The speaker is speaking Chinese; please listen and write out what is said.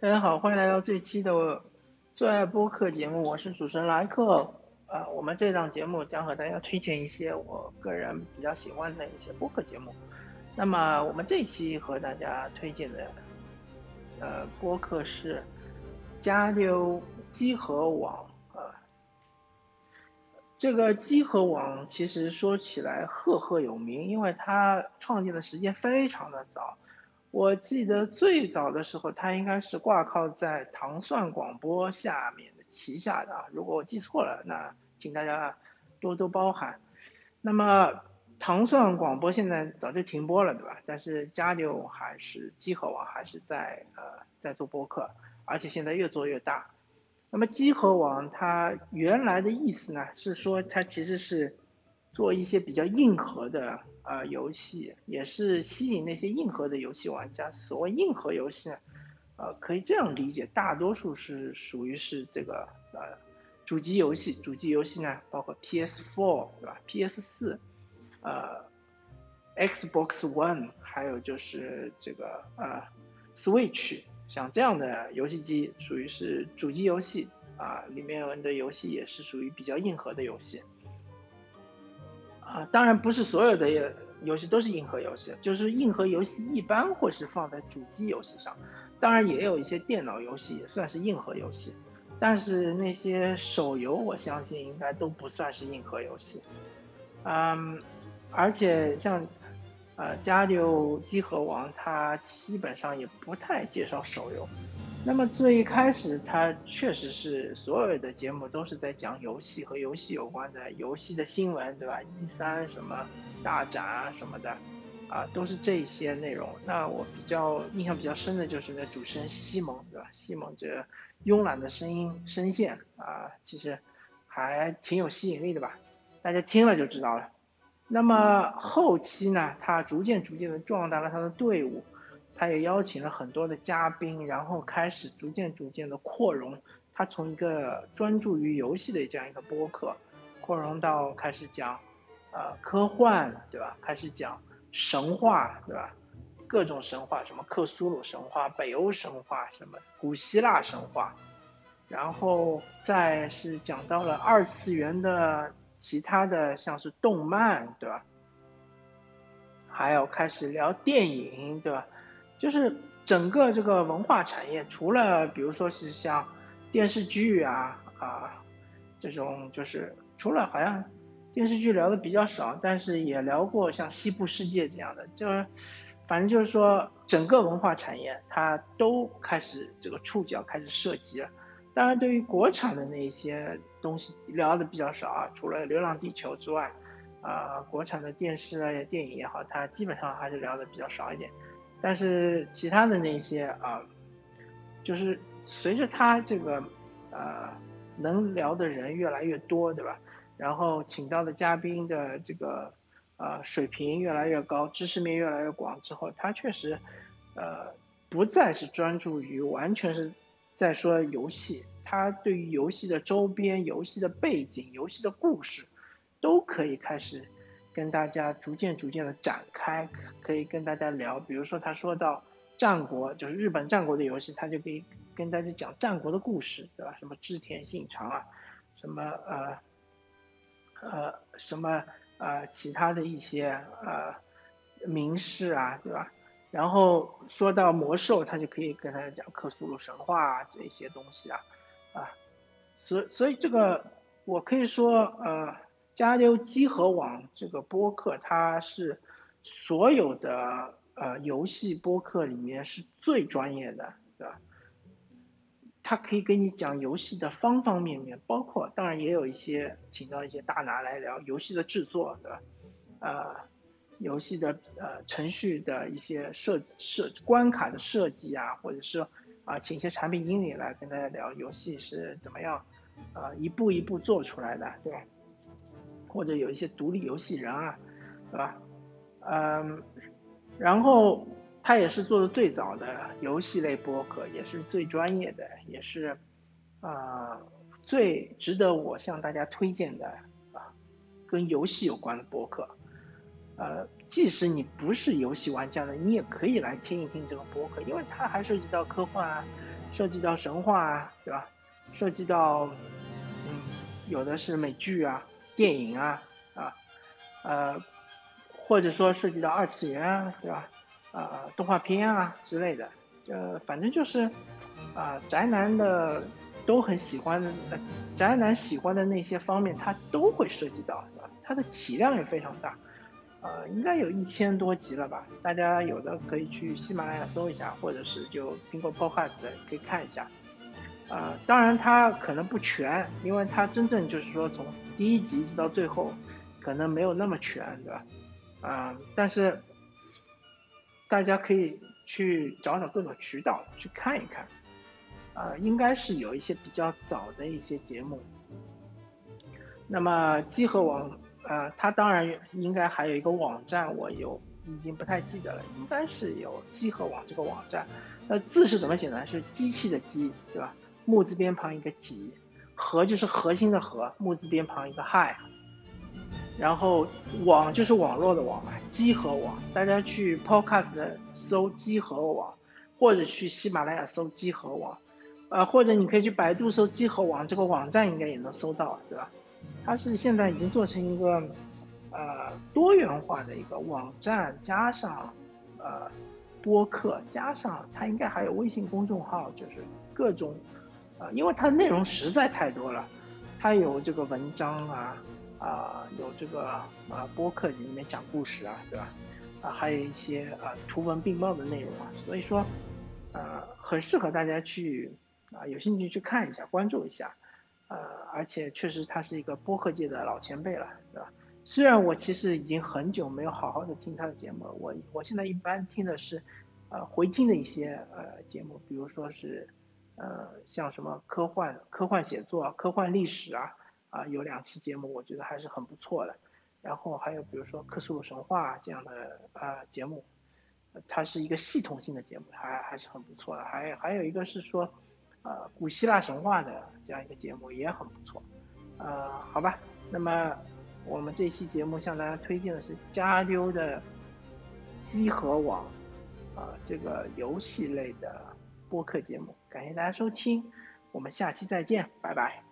大家好，欢迎来到这期的最爱播客节目，我是主持人莱克。啊，我们这档节目将和大家推荐一些我个人比较喜欢的一些播客节目。那么我们这期和大家推荐的呃播客是加溜机核网啊。这个机核网其实说起来赫赫有名，因为它创建的时间非常的早。我记得最早的时候，它应该是挂靠在糖蒜广播下面的旗下的啊。如果我记错了，那请大家多多包涵。那么糖蒜广播现在早就停播了，对吧？但是加六还是机核网还是在呃在做播客，而且现在越做越大。那么机核网它原来的意思呢，是说它其实是做一些比较硬核的呃游戏，也是吸引那些硬核的游戏玩家。所谓硬核游戏呢，呃，可以这样理解，大多数是属于是这个呃主机游戏，主机游戏呢包括 PS4 对吧？PS4，呃，Xbox One，还有就是这个呃 Switch。像这样的游戏机属于是主机游戏啊，里面的游戏也是属于比较硬核的游戏啊。当然不是所有的游戏都是硬核游戏，就是硬核游戏一般会是放在主机游戏上。当然也有一些电脑游戏也算是硬核游戏，但是那些手游我相信应该都不算是硬核游戏。嗯，而且像。呃，加六机核王它基本上也不太介绍手游。那么最一开始它确实是所有的节目都是在讲游戏和游戏有关的游戏的新闻，对吧？一三什么大展啊什么的，啊，都是这些内容。那我比较印象比较深的就是那主持人西蒙，对吧？西蒙这慵懒的声音声线啊，其实还挺有吸引力的吧？大家听了就知道了。那么后期呢，他逐渐逐渐的壮大了他的队伍，他也邀请了很多的嘉宾，然后开始逐渐逐渐的扩容。他从一个专注于游戏的这样一个播客，扩容到开始讲，呃，科幻，对吧？开始讲神话，对吧？各种神话，什么克苏鲁神话、北欧神话，什么古希腊神话，然后再是讲到了二次元的。其他的像是动漫，对吧？还有开始聊电影，对吧？就是整个这个文化产业，除了比如说是像电视剧啊啊这种，就是除了好像电视剧聊的比较少，但是也聊过像西部世界这样的，就是反正就是说整个文化产业它都开始这个触角开始涉及了。当然，对于国产的那些东西聊的比较少啊，除了《流浪地球》之外，啊，国产的电视啊、电影也好，它基本上还是聊的比较少一点。但是其他的那些啊，就是随着他这个呃能聊的人越来越多，对吧？然后请到的嘉宾的这个呃水平越来越高，知识面越来越广之后，他确实呃不再是专注于完全是。在说游戏，他对于游戏的周边、游戏的背景、游戏的故事，都可以开始跟大家逐渐逐渐的展开，可以跟大家聊。比如说他说到战国，就是日本战国的游戏，他就可以跟大家讲战国的故事，对吧？什么织田信长啊，什么呃呃什么呃其他的一些呃名士啊，对吧？然后说到魔兽，他就可以跟大家讲克苏鲁神话啊这些东西啊，啊，所所以这个我可以说，呃，加六机核网这个播客，它是所有的呃游戏播客里面是最专业的，对吧？它可以给你讲游戏的方方面面，包括当然也有一些请到一些大拿来聊游戏的制作，对吧？啊。游戏的呃程序的一些设设关卡的设计啊，或者是啊请一些产品经理来跟大家聊游戏是怎么样啊一步一步做出来的，对吧？或者有一些独立游戏人啊，对吧？嗯，然后他也是做的最早的游戏类播客，也是最专业的，也是啊最值得我向大家推荐的啊跟游戏有关的播客。呃，即使你不是游戏玩家呢，你也可以来听一听这个播客，因为它还涉及到科幻啊，涉及到神话啊，对吧？涉及到，嗯，有的是美剧啊、电影啊，啊，呃，或者说涉及到二次元啊，对吧？啊，动画片啊之类的，呃，反正就是，啊，宅男的都很喜欢的，宅男喜欢的那些方面，他都会涉及到，对吧？它的体量也非常大。呃，应该有一千多集了吧？大家有的可以去喜马拉雅搜一下，或者是就苹果 Podcast 可以看一下。呃，当然它可能不全，因为它真正就是说从第一集一直到最后，可能没有那么全，对吧？啊，但是大家可以去找找各种渠道去看一看。啊，应该是有一些比较早的一些节目。那么集合网。呃，它当然应该还有一个网站，我有已经不太记得了，应该是有集合网这个网站。那字是怎么写呢？是机器的机，对吧？木字边旁一个几，核就是核心的核，木字边旁一个亥，然后网就是网络的网嘛，集合网。大家去 Podcast 搜集合网，或者去喜马拉雅搜集合网，呃，或者你可以去百度搜集合网，这个网站应该也能搜到，对吧？它是现在已经做成一个，呃，多元化的一个网站，加上，呃，播客，加上它应该还有微信公众号，就是各种，呃，因为它的内容实在太多了，它有这个文章啊，啊，有这个啊播客里面讲故事啊，对吧？啊，还有一些啊图文并茂的内容啊，所以说，呃，很适合大家去啊有兴趣去看一下，关注一下。呃，而且确实他是一个播客界的老前辈了，对吧？虽然我其实已经很久没有好好的听他的节目了，我我现在一般听的是，呃，回听的一些呃节目，比如说是，呃，像什么科幻、科幻写作、科幻历史啊，啊，有两期节目我觉得还是很不错的。然后还有比如说克苏鲁神话这样的呃节目，它是一个系统性的节目，还还是很不错的。还还有一个是说。呃，古希腊神话的这样一个节目也很不错，呃，好吧，那么我们这期节目向大家推荐的是加丢的机核网，啊，这个游戏类的播客节目，感谢大家收听，我们下期再见，拜拜。